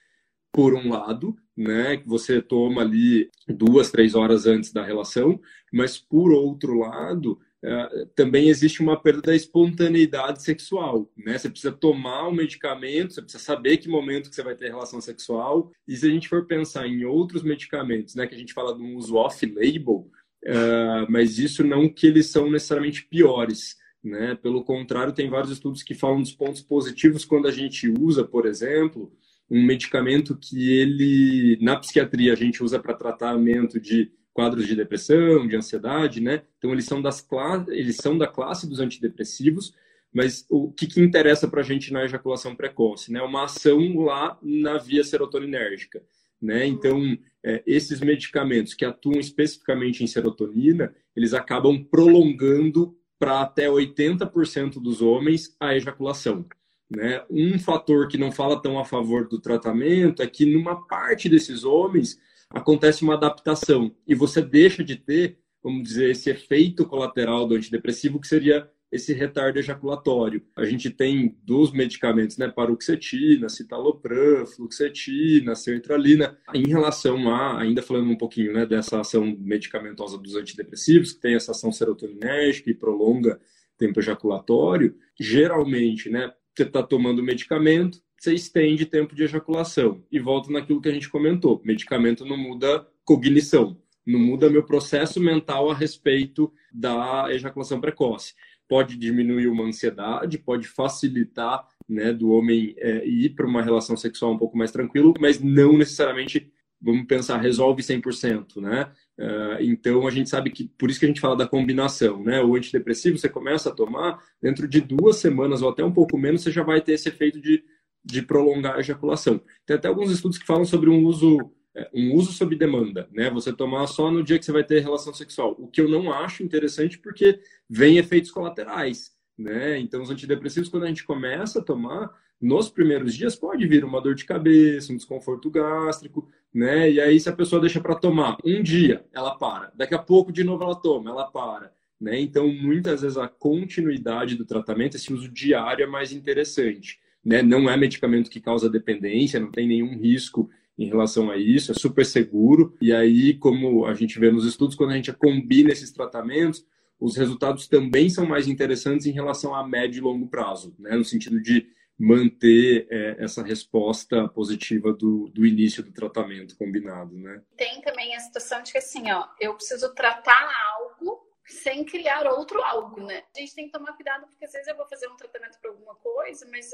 Por um lado, né, que você toma ali duas, três horas antes da relação, mas por outro lado, é, também existe uma perda da espontaneidade sexual, né? Você precisa tomar um medicamento, você precisa saber que momento que você vai ter relação sexual. E se a gente for pensar em outros medicamentos, né, que a gente fala de um uso off-label, uh, mas isso não que eles são necessariamente piores, né? Pelo contrário, tem vários estudos que falam dos pontos positivos quando a gente usa, por exemplo, um medicamento que ele na psiquiatria a gente usa para tratamento de quadros de depressão, de ansiedade, né? Então eles são das eles são da classe dos antidepressivos, mas o que, que interessa para a gente na ejaculação precoce, né? Uma ação lá na via serotoninérgica, né? Então é, esses medicamentos que atuam especificamente em serotonina, eles acabam prolongando para até 80% dos homens a ejaculação. Né? Um fator que não fala tão a favor do tratamento é que numa parte desses homens acontece uma adaptação e você deixa de ter, vamos dizer, esse efeito colateral do antidepressivo, que seria esse retardo ejaculatório. A gente tem dos medicamentos, né, paroxetina, citalopram, fluoxetina, sertralina. Em relação a, ainda falando um pouquinho, né, dessa ação medicamentosa dos antidepressivos, que tem essa ação serotoninérgica e prolonga tempo ejaculatório, geralmente, né, você está tomando medicamento, você estende tempo de ejaculação. E volta naquilo que a gente comentou: medicamento não muda cognição, não muda meu processo mental a respeito da ejaculação precoce pode diminuir uma ansiedade, pode facilitar né, do homem é, ir para uma relação sexual um pouco mais tranquilo, mas não necessariamente, vamos pensar, resolve 100%, né? Uh, então, a gente sabe que, por isso que a gente fala da combinação, né? O antidepressivo, você começa a tomar, dentro de duas semanas ou até um pouco menos, você já vai ter esse efeito de, de prolongar a ejaculação. Tem até alguns estudos que falam sobre um uso é, um uso sob demanda, né? Você tomar só no dia que você vai ter relação sexual. O que eu não acho interessante porque vem efeitos colaterais, né? Então, os antidepressivos, quando a gente começa a tomar, nos primeiros dias pode vir uma dor de cabeça, um desconforto gástrico, né? E aí, se a pessoa deixa para tomar um dia, ela para. Daqui a pouco, de novo, ela toma, ela para. Né? Então, muitas vezes, a continuidade do tratamento, esse uso diário é mais interessante. Né? Não é medicamento que causa dependência, não tem nenhum risco em relação a isso, é super seguro. E aí, como a gente vê nos estudos, quando a gente combina esses tratamentos, os resultados também são mais interessantes em relação a médio e longo prazo, né? no sentido de manter é, essa resposta positiva do, do início do tratamento combinado, né? Tem também a situação de que assim, ó, eu preciso tratar algo sem criar outro algo, né? A gente tem que tomar cuidado porque às vezes eu vou fazer um tratamento para alguma coisa, mas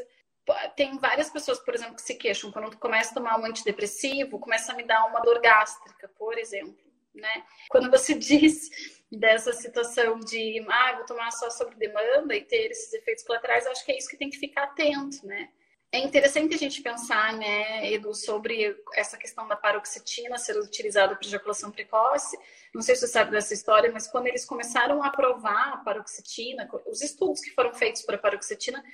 tem várias pessoas, por exemplo, que se queixam quando começa a tomar um antidepressivo, começa a me dar uma dor gástrica, por exemplo, né? Quando você diz dessa situação de, ah, vou tomar só sobre demanda e ter esses efeitos colaterais, acho que é isso que tem que ficar atento, né? É interessante a gente pensar, né, Edu, sobre essa questão da paroxetina ser utilizada para ejaculação precoce. Não sei se você sabe dessa história, mas quando eles começaram a provar a paroxetina, os estudos que foram feitos para a paroxetina,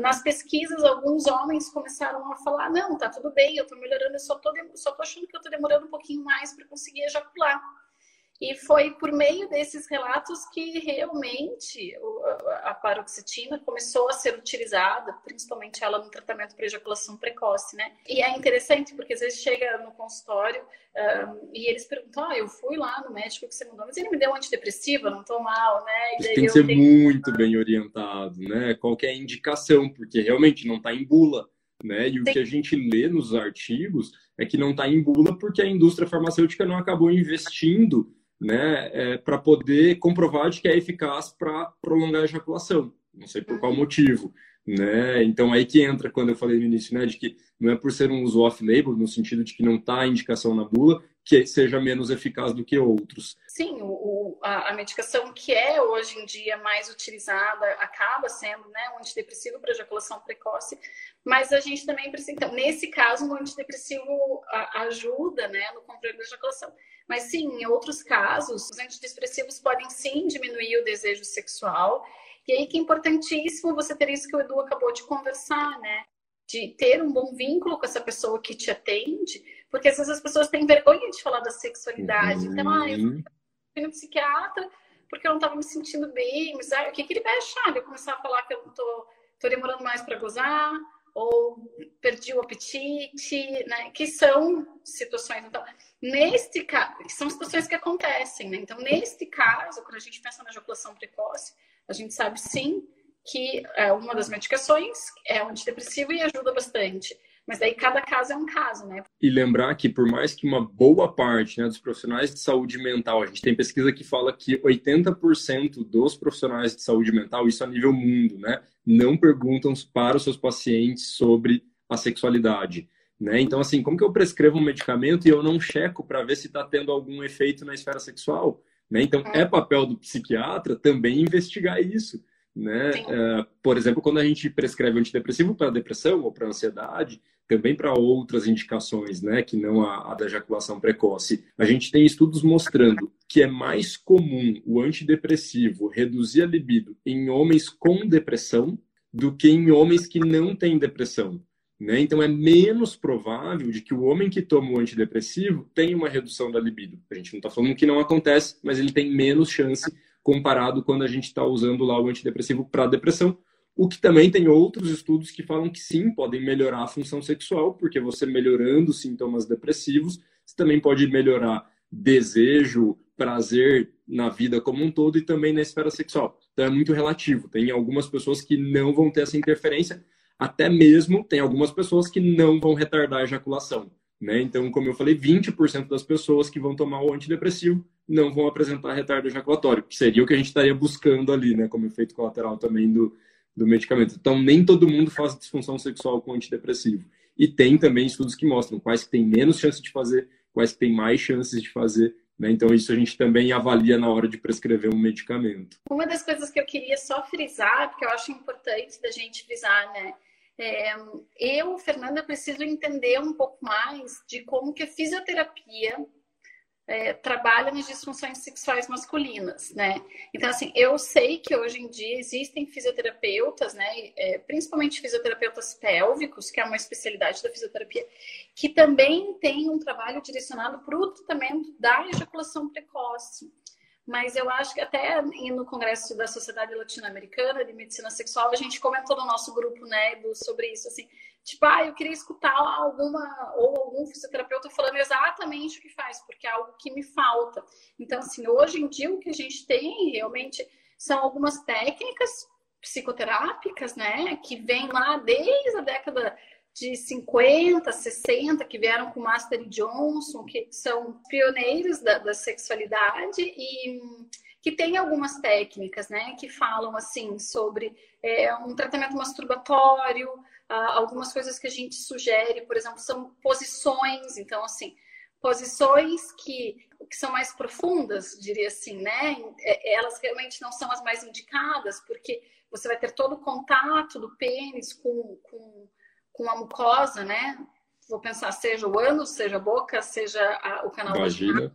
nas pesquisas, alguns homens começaram a falar: não, tá tudo bem, eu tô melhorando, eu só tô, só tô achando que eu tô demorando um pouquinho mais para conseguir ejacular. E foi por meio desses relatos que realmente a paroxetina começou a ser utilizada, principalmente ela no tratamento para ejaculação precoce, né? E é interessante porque às vezes chega no consultório um, e eles perguntam: ah, eu fui lá no médico que você mandou, mas ele me deu um antidepressivo, não tô mal, né? E tem que ser tenho... muito bem orientado, né? Qualquer indicação, porque realmente não está em bula. Né? E o que a gente lê nos artigos é que não está em bula porque a indústria farmacêutica não acabou investindo né, é, para poder comprovar de que é eficaz para prolongar a ejaculação. Não sei por qual motivo. Né? Então, aí que entra quando eu falei no início, né, de que não é por ser um uso off-label, no sentido de que não está a indicação na bula, que seja menos eficaz do que outros. Sim, o, a, a, medicação que é hoje em dia mais utilizada acaba sendo né, um antidepressivo para ejaculação precoce, mas a gente também precisa, então, nesse caso, um antidepressivo ajuda né, no controle da ejaculação. Mas sim, em outros casos, os antidepressivos podem sim diminuir o desejo sexual. E aí que é importantíssimo você ter isso que o Edu acabou de conversar, né? De ter um bom vínculo com essa pessoa que te atende, porque às vezes as pessoas têm vergonha de falar da sexualidade. Uhum. Então, ah, eu fui no psiquiatra porque eu não estava me sentindo bem, mas ah, o que, que ele vai achar? Eu começar a falar que eu não tô, tô demorando mais para gozar, ou perdi o apetite, né? Que são situações. Então, neste caso, são situações que acontecem, né? Então, neste caso, quando a gente pensa na ejaculação precoce, a gente sabe sim que é uma das medicações é um antidepressivo e ajuda bastante. Mas daí cada caso é um caso, né? E lembrar que por mais que uma boa parte né, dos profissionais de saúde mental, a gente tem pesquisa que fala que 80% dos profissionais de saúde mental, isso a nível mundo, né, não perguntam para os seus pacientes sobre a sexualidade. Né? Então, assim, como que eu prescrevo um medicamento e eu não checo para ver se está tendo algum efeito na esfera sexual? Né? Então, é. é papel do psiquiatra também investigar isso. Né? Uh, por exemplo, quando a gente prescreve antidepressivo para depressão ou para ansiedade, também para outras indicações, né, que não a, a, da ejaculação precoce, a gente tem estudos mostrando que é mais comum o antidepressivo reduzir a libido em homens com depressão do que em homens que não têm depressão. Né? Então, é menos provável de que o homem que toma o antidepressivo tenha uma redução da libido. A gente não está falando que não acontece, mas ele tem menos chance comparado quando a gente está usando lá o antidepressivo para depressão. O que também tem outros estudos que falam que sim, podem melhorar a função sexual, porque você melhorando sintomas depressivos, você também pode melhorar desejo, prazer na vida como um todo e também na esfera sexual. Então é muito relativo. Tem algumas pessoas que não vão ter essa interferência, até mesmo tem algumas pessoas que não vão retardar a ejaculação. Né? Então, como eu falei, 20% das pessoas que vão tomar o antidepressivo não vão apresentar retardo ejaculatório, que seria o que a gente estaria buscando ali, né? como efeito colateral também do, do medicamento. Então, nem todo mundo faz disfunção sexual com antidepressivo. E tem também estudos que mostram quais que têm menos chance de fazer, quais que têm mais chances de fazer. Né? Então, isso a gente também avalia na hora de prescrever um medicamento. Uma das coisas que eu queria só frisar, porque eu acho importante da gente frisar, né? É, eu, Fernanda, preciso entender um pouco mais de como que a fisioterapia é, trabalha nas disfunções sexuais masculinas, né? Então, assim, eu sei que hoje em dia existem fisioterapeutas, né? É, principalmente fisioterapeutas pélvicos, que é uma especialidade da fisioterapia, que também tem um trabalho direcionado para o tratamento da ejaculação precoce. Mas eu acho que até no Congresso da Sociedade Latino-Americana de Medicina Sexual, a gente comentou no nosso grupo, né, do, sobre isso, assim, tipo, ah, eu queria escutar alguma, ou algum fisioterapeuta falando exatamente o que faz, porque é algo que me falta. Então, assim, hoje em dia o que a gente tem realmente são algumas técnicas psicoterápicas, né, que vêm lá desde a década de 50, 60, que vieram com Master Johnson, que são pioneiros da, da sexualidade e que tem algumas técnicas, né, que falam assim sobre é, um tratamento masturbatório, algumas coisas que a gente sugere, por exemplo, são posições, então assim, posições que, que são mais profundas, diria assim, né, é, elas realmente não são as mais indicadas, porque você vai ter todo o contato do pênis com, com com a mucosa, né? Vou pensar, seja o ânus, seja a boca, seja a, o canal vaginal.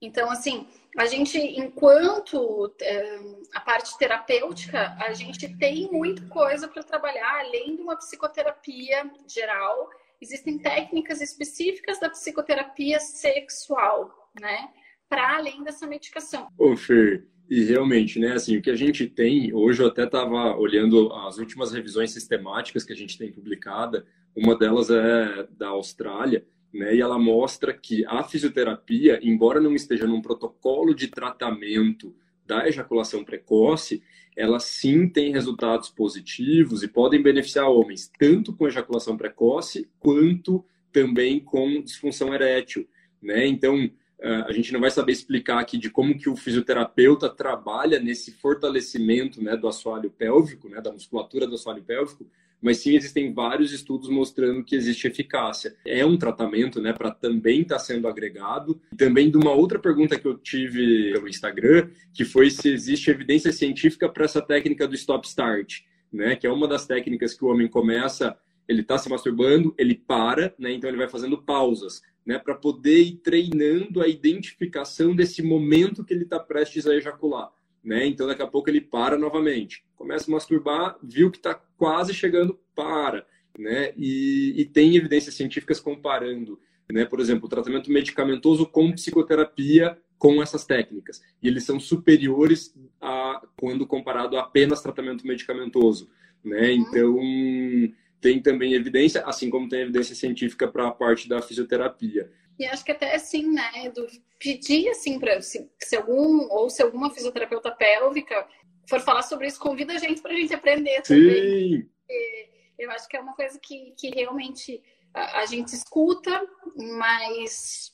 Então, assim, a gente, enquanto é, a parte terapêutica, a gente tem muita coisa para trabalhar, além de uma psicoterapia geral. Existem técnicas específicas da psicoterapia sexual, né? Para além dessa medicação. Ô, Fer, e realmente, né, assim, o que a gente tem, hoje eu até estava olhando as últimas revisões sistemáticas que a gente tem publicada, uma delas é da Austrália, né, e ela mostra que a fisioterapia, embora não esteja num protocolo de tratamento da ejaculação precoce, ela sim tem resultados positivos e podem beneficiar homens, tanto com ejaculação precoce, quanto também com disfunção erétil, né? Então, a gente não vai saber explicar aqui de como que o fisioterapeuta trabalha nesse fortalecimento né, do assoalho pélvico, né, da musculatura do assoalho pélvico, mas sim existem vários estudos mostrando que existe eficácia. É um tratamento né, para também estar tá sendo agregado. Também de uma outra pergunta que eu tive no Instagram, que foi se existe evidência científica para essa técnica do stop-start, né, que é uma das técnicas que o homem começa ele está se masturbando, ele para, né? Então ele vai fazendo pausas né, para poder ir treinando a identificação desse momento que ele está prestes a ejacular. Né? Então, daqui a pouco ele para novamente, começa a masturbar, viu que está quase chegando, para. Né? E, e, tem evidências científicas comparando, né? por exemplo, o tratamento medicamentoso com psicoterapia com essas técnicas. E eles são superiores a quando comparado a apenas tratamento medicamentoso. Né? Uhum. Então, tem também evidência, assim como tem evidência científica para a parte da fisioterapia. E acho que até assim, né, do pedir assim para se, se, algum ou se alguma fisioterapeuta pélvica for falar sobre isso, convida a gente para a gente aprender também. Sim. eu acho que é uma coisa que, que realmente a, a gente escuta, mas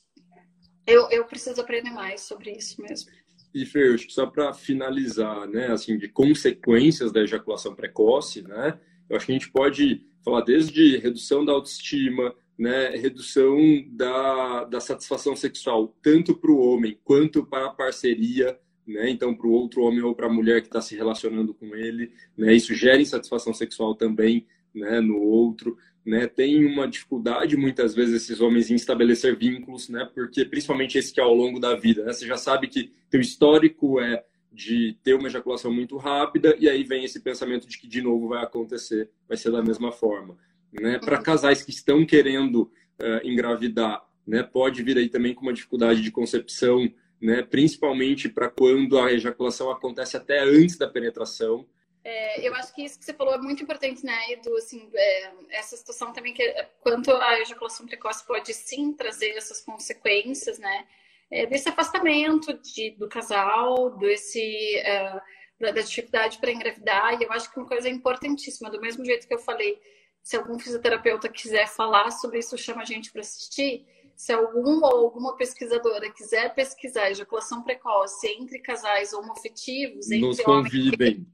eu, eu preciso aprender mais sobre isso mesmo. E Fer, acho que só para finalizar, né, assim, de consequências da ejaculação precoce, né, eu acho que a gente pode falar desde redução da autoestima, né, redução da, da satisfação sexual, tanto para o homem quanto para a parceria, né, então para o outro homem ou para a mulher que está se relacionando com ele, né, isso gera insatisfação sexual também né, no outro, né, tem uma dificuldade muitas vezes esses homens em estabelecer vínculos, né, porque principalmente esse que é ao longo da vida, né, você já sabe que teu histórico é de ter uma ejaculação muito rápida e aí vem esse pensamento de que de novo vai acontecer, vai ser da mesma forma. Né? Para uhum. casais que estão querendo uh, engravidar, né, pode vir aí também com uma dificuldade de concepção né? principalmente para quando a ejaculação acontece até antes da penetração. É, eu acho que isso que você falou é muito importante, né, Edu? Assim, é, essa situação também que quanto a ejaculação precoce pode sim trazer essas consequências, né? É, desse afastamento de, do casal, desse uh, da, da dificuldade para engravidar. E eu acho que uma coisa importantíssima, do mesmo jeito que eu falei, se algum fisioterapeuta quiser falar sobre isso, chama a gente para assistir. Se algum ou alguma pesquisadora quiser pesquisar ejaculação precoce entre casais homoafetivos, nos convidem. Homens,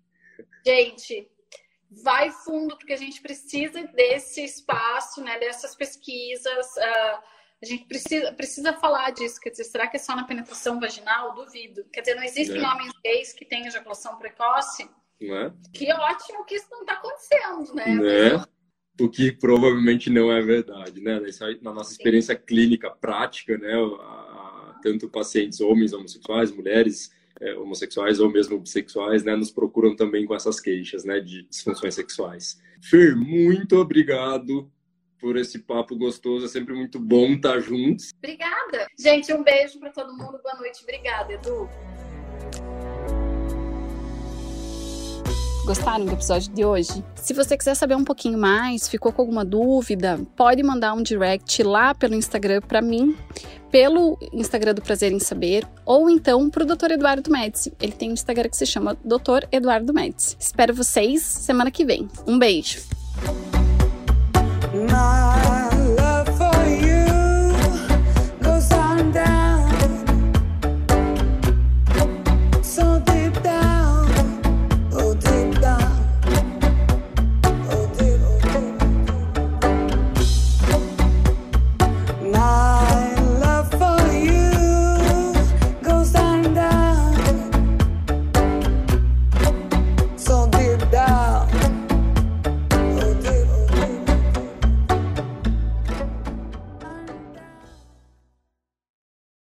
Gente, vai fundo, porque a gente precisa desse espaço, né, dessas pesquisas. Uh, a gente precisa, precisa falar disso. Quer dizer, será que é só na penetração vaginal? Duvido. Quer dizer, não existem é. homens gays que têm ejaculação precoce? É. Que ótimo que isso não está acontecendo, né? né? O que provavelmente não é verdade, né? Na nossa experiência Sim. clínica prática, né? Tanto pacientes homens, homossexuais, mulheres, é, homossexuais ou mesmo bissexuais, né, nos procuram também com essas queixas, né, de disfunções sexuais. Fer, muito obrigado por esse papo gostoso, é sempre muito bom estar juntos. Obrigada. Gente, um beijo para todo mundo, boa noite. Obrigada, Edu. Gostaram do episódio de hoje? Se você quiser saber um pouquinho mais, ficou com alguma dúvida, pode mandar um direct lá pelo Instagram para mim, pelo Instagram do Prazer em Saber, ou então para o Dr. Eduardo Médici. Ele tem um Instagram que se chama Dr. Eduardo Médici. Espero vocês semana que vem. Um beijo! night